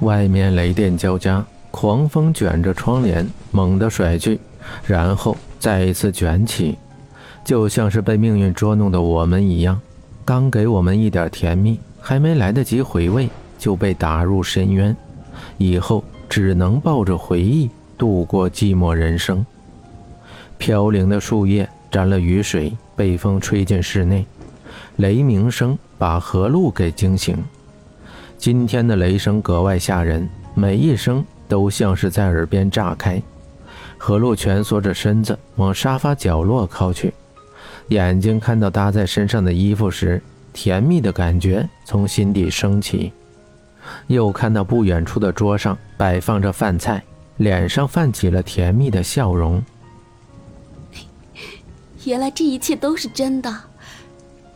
外面雷电交加，狂风卷着窗帘猛地甩去，然后再一次卷起，就像是被命运捉弄的我们一样。刚给我们一点甜蜜，还没来得及回味，就被打入深渊。以后只能抱着回忆度过寂寞人生。飘零的树叶沾了雨水，被风吹进室内，雷鸣声把何路给惊醒。今天的雷声格外吓人，每一声都像是在耳边炸开。何露蜷缩着身子往沙发角落靠去，眼睛看到搭在身上的衣服时，甜蜜的感觉从心底升起。又看到不远处的桌上摆放着饭菜，脸上泛起了甜蜜的笑容。原来这一切都是真的，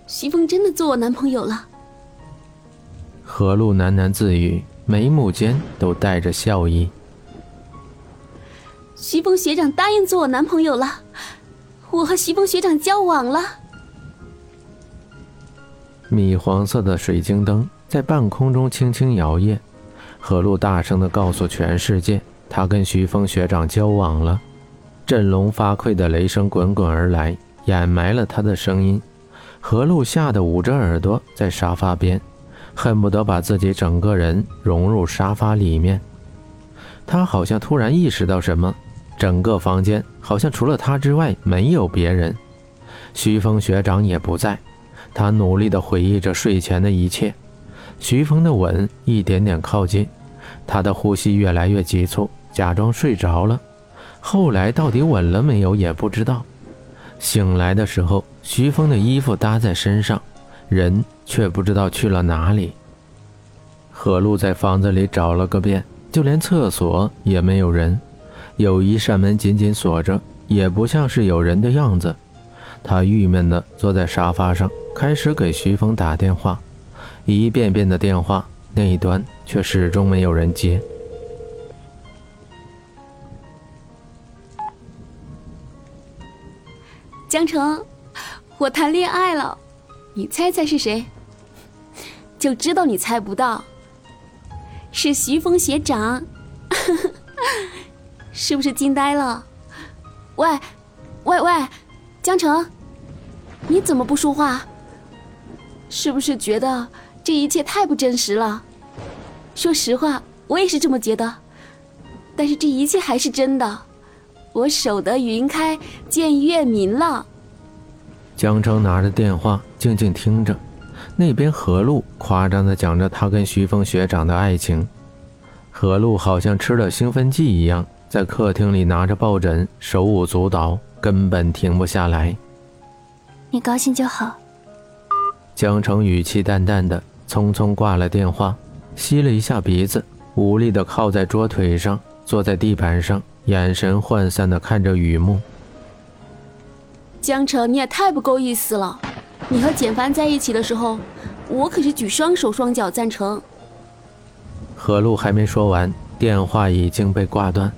徐峰真的做我男朋友了。何露喃喃自语，眉目间都带着笑意。徐峰学长答应做我男朋友了，我和徐峰学长交往了。米黄色的水晶灯在半空中轻轻摇曳，何露大声的告诉全世界，她跟徐峰学长交往了。振聋发聩的雷声滚滚而来，掩埋了他的声音。何露吓得捂着耳朵，在沙发边。恨不得把自己整个人融入沙发里面。他好像突然意识到什么，整个房间好像除了他之外没有别人。徐峰学长也不在。他努力地回忆着睡前的一切。徐峰的吻一点点靠近，他的呼吸越来越急促，假装睡着了。后来到底吻了没有也不知道。醒来的时候，徐峰的衣服搭在身上。人却不知道去了哪里。何露在房子里找了个遍，就连厕所也没有人，有一扇门紧紧锁着，也不像是有人的样子。他郁闷地坐在沙发上，开始给徐峰打电话，一遍遍的电话，那一端却始终没有人接。江城，我谈恋爱了。你猜猜是谁？就知道你猜不到，是徐峰学长，是不是惊呆了？喂，喂喂，江城，你怎么不说话？是不是觉得这一切太不真实了？说实话，我也是这么觉得，但是这一切还是真的，我守得云开见月明了。江城拿着电话，静静听着。那边何露夸张地讲着他跟徐峰学长的爱情。何露好像吃了兴奋剂一样，在客厅里拿着抱枕，手舞足蹈，根本停不下来。你高兴就好。江城语气淡淡的，匆匆挂了电话，吸了一下鼻子，无力地靠在桌腿上，坐在地板上，眼神涣散地看着雨幕。江城，你也太不够意思了！你和简凡在一起的时候，我可是举双手双脚赞成。何露还没说完，电话已经被挂断，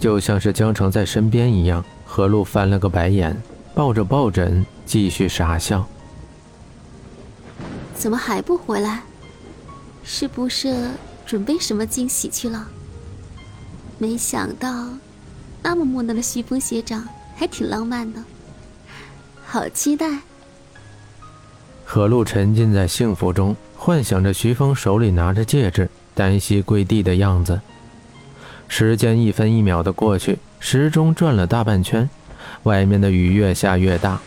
就像是江城在身边一样。何露翻了个白眼，抱着抱枕继续傻笑。怎么还不回来？是不是准备什么惊喜去了？没想到，那么木讷的徐峰学长还挺浪漫的。好期待！何露沉浸在幸福中，幻想着徐峰手里拿着戒指，单膝跪地的样子。时间一分一秒的过去，时钟转了大半圈，外面的雨越下越大。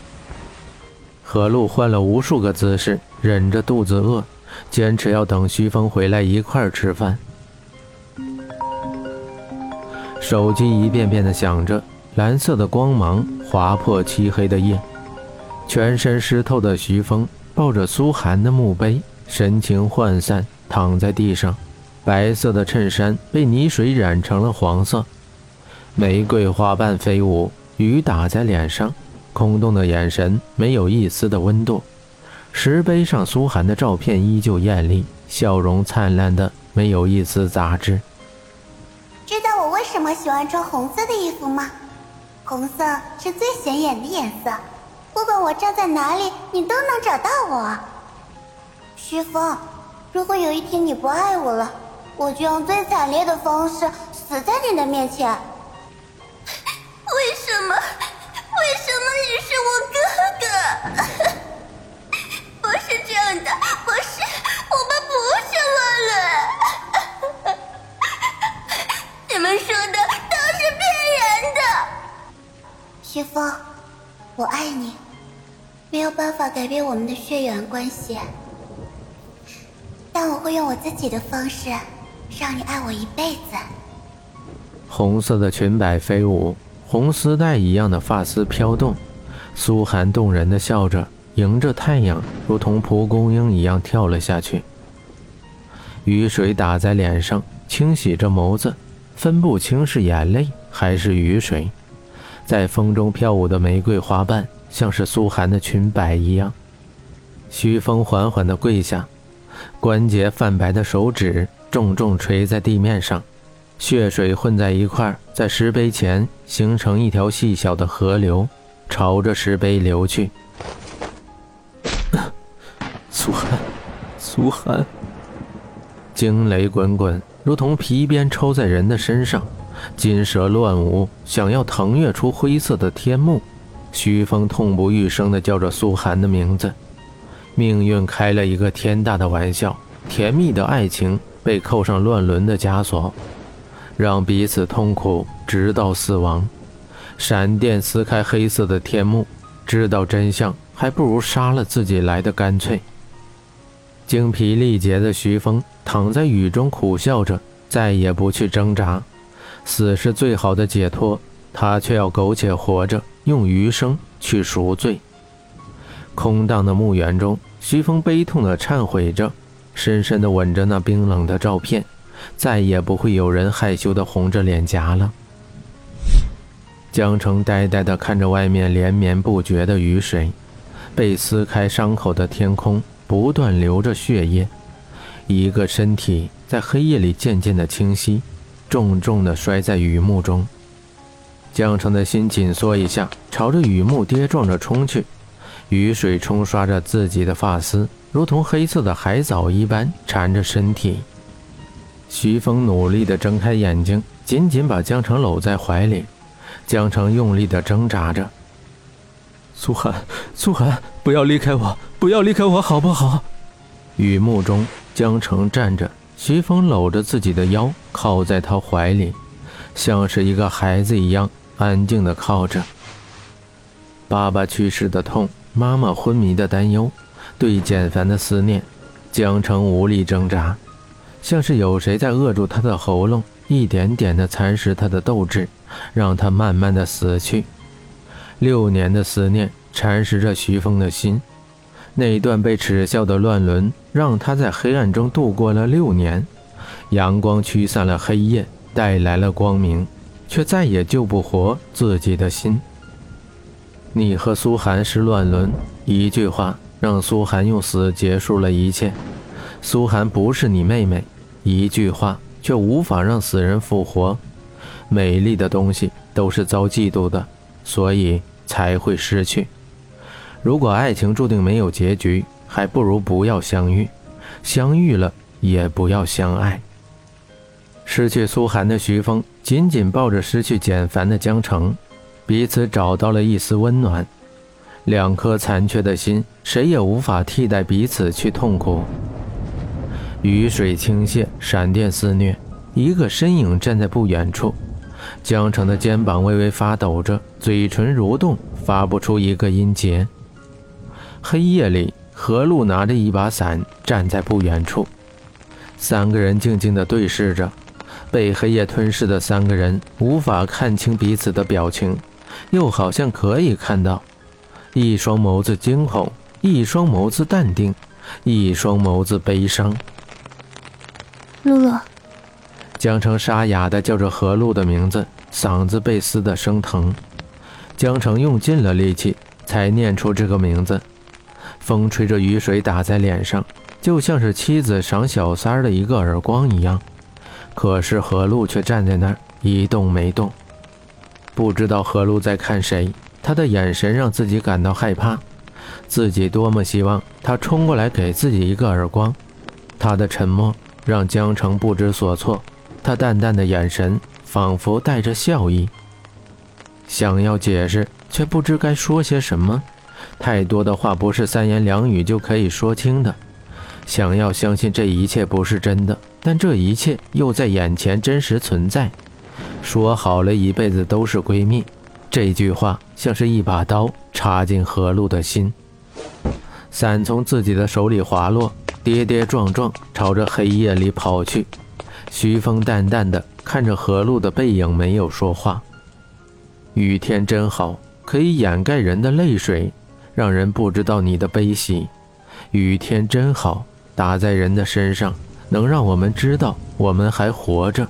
何露换了无数个姿势，忍着肚子饿，坚持要等徐峰回来一块儿吃饭。手机一遍遍的响着，蓝色的光芒划破漆黑的夜。全身湿透的徐峰抱着苏寒的墓碑，神情涣散，躺在地上。白色的衬衫被泥水染成了黄色，玫瑰花瓣飞舞，雨打在脸上，空洞的眼神没有一丝的温度。石碑上苏寒的照片依旧艳丽，笑容灿烂的没有一丝杂质。知道我为什么喜欢穿红色的衣服吗？红色是最显眼的颜色。不管我站在哪里，你都能找到我。徐峰，如果有一天你不爱我了，我就用最惨烈的方式死在你的面前。为什么？血缘关系，但我会用我自己的方式让你爱我一辈子。红色的裙摆飞舞，红丝带一样的发丝飘动，苏寒动人的笑着，迎着太阳，如同蒲公英一样跳了下去。雨水打在脸上，清洗着眸子，分不清是眼泪还是雨水。在风中飘舞的玫瑰花瓣，像是苏寒的裙摆一样。徐峰缓缓地跪下，关节泛白的手指重重垂在地面上，血水混在一块，在石碑前形成一条细小的河流，朝着石碑流去。苏寒，苏寒，惊雷滚滚，如同皮鞭抽在人的身上。金蛇乱舞，想要腾跃出灰色的天幕。徐峰痛不欲生地叫着苏寒的名字。命运开了一个天大的玩笑，甜蜜的爱情被扣上乱伦的枷锁，让彼此痛苦直到死亡。闪电撕开黑色的天幕，知道真相还不如杀了自己来的干脆。精疲力竭的徐峰躺在雨中苦笑着，再也不去挣扎。死是最好的解脱，他却要苟且活着，用余生去赎罪。空荡的墓园中，徐峰悲痛地忏悔着，深深地吻着那冰冷的照片。再也不会有人害羞地红着脸颊了。江城呆呆地看着外面连绵不绝的雨水，被撕开伤口的天空不断流着血液，一个身体在黑夜里渐渐的清晰。重重地摔在雨幕中，江城的心紧缩一下，朝着雨幕跌撞着冲去。雨水冲刷着自己的发丝，如同黑色的海藻一般缠着身体。徐峰努力地睁开眼睛，紧紧把江城搂在怀里。江城用力地挣扎着：“苏寒，苏寒，不要离开我，不要离开我，好不好？”雨幕中，江城站着。徐峰搂着自己的腰，靠在他怀里，像是一个孩子一样安静地靠着。爸爸去世的痛，妈妈昏迷的担忧，对简凡的思念，江城无力挣扎，像是有谁在扼住他的喉咙，一点点地蚕食他的斗志，让他慢慢的死去。六年的思念蚕食着徐峰的心。那段被耻笑的乱伦，让他在黑暗中度过了六年。阳光驱散了黑夜，带来了光明，却再也救不活自己的心。你和苏寒是乱伦，一句话让苏寒用死结束了一切。苏寒不是你妹妹，一句话却无法让死人复活。美丽的东西都是遭嫉妒的，所以才会失去。如果爱情注定没有结局，还不如不要相遇；相遇了，也不要相爱。失去苏寒的徐峰紧紧抱着失去简凡的江城，彼此找到了一丝温暖。两颗残缺的心，谁也无法替代彼此去痛苦。雨水倾泻，闪电肆虐，一个身影站在不远处。江城的肩膀微微发抖着，嘴唇蠕动，发不出一个音节。黑夜里，何露拿着一把伞站在不远处，三个人静静地对视着。被黑夜吞噬的三个人无法看清彼此的表情，又好像可以看到，一双眸子惊恐，一双眸子淡定，一双眸子悲伤。露露，江城沙哑的叫着何露的名字，嗓子被撕得生疼。江城用尽了力气才念出这个名字。风吹着雨水打在脸上，就像是妻子赏小三儿的一个耳光一样。可是何露却站在那儿一动没动，不知道何路在看谁。他的眼神让自己感到害怕，自己多么希望他冲过来给自己一个耳光。他的沉默让江城不知所措。他淡淡的眼神仿佛带着笑意，想要解释，却不知该说些什么。太多的话不是三言两语就可以说清的。想要相信这一切不是真的，但这一切又在眼前真实存在。说好了一辈子都是闺蜜，这句话像是一把刀插进何露的心。伞从自己的手里滑落，跌跌撞撞朝着黑夜里跑去。徐峰淡淡的看着何露的背影，没有说话。雨天真好，可以掩盖人的泪水，让人不知道你的悲喜。雨天真好，打在人的身上，能让我们知道我们还活着。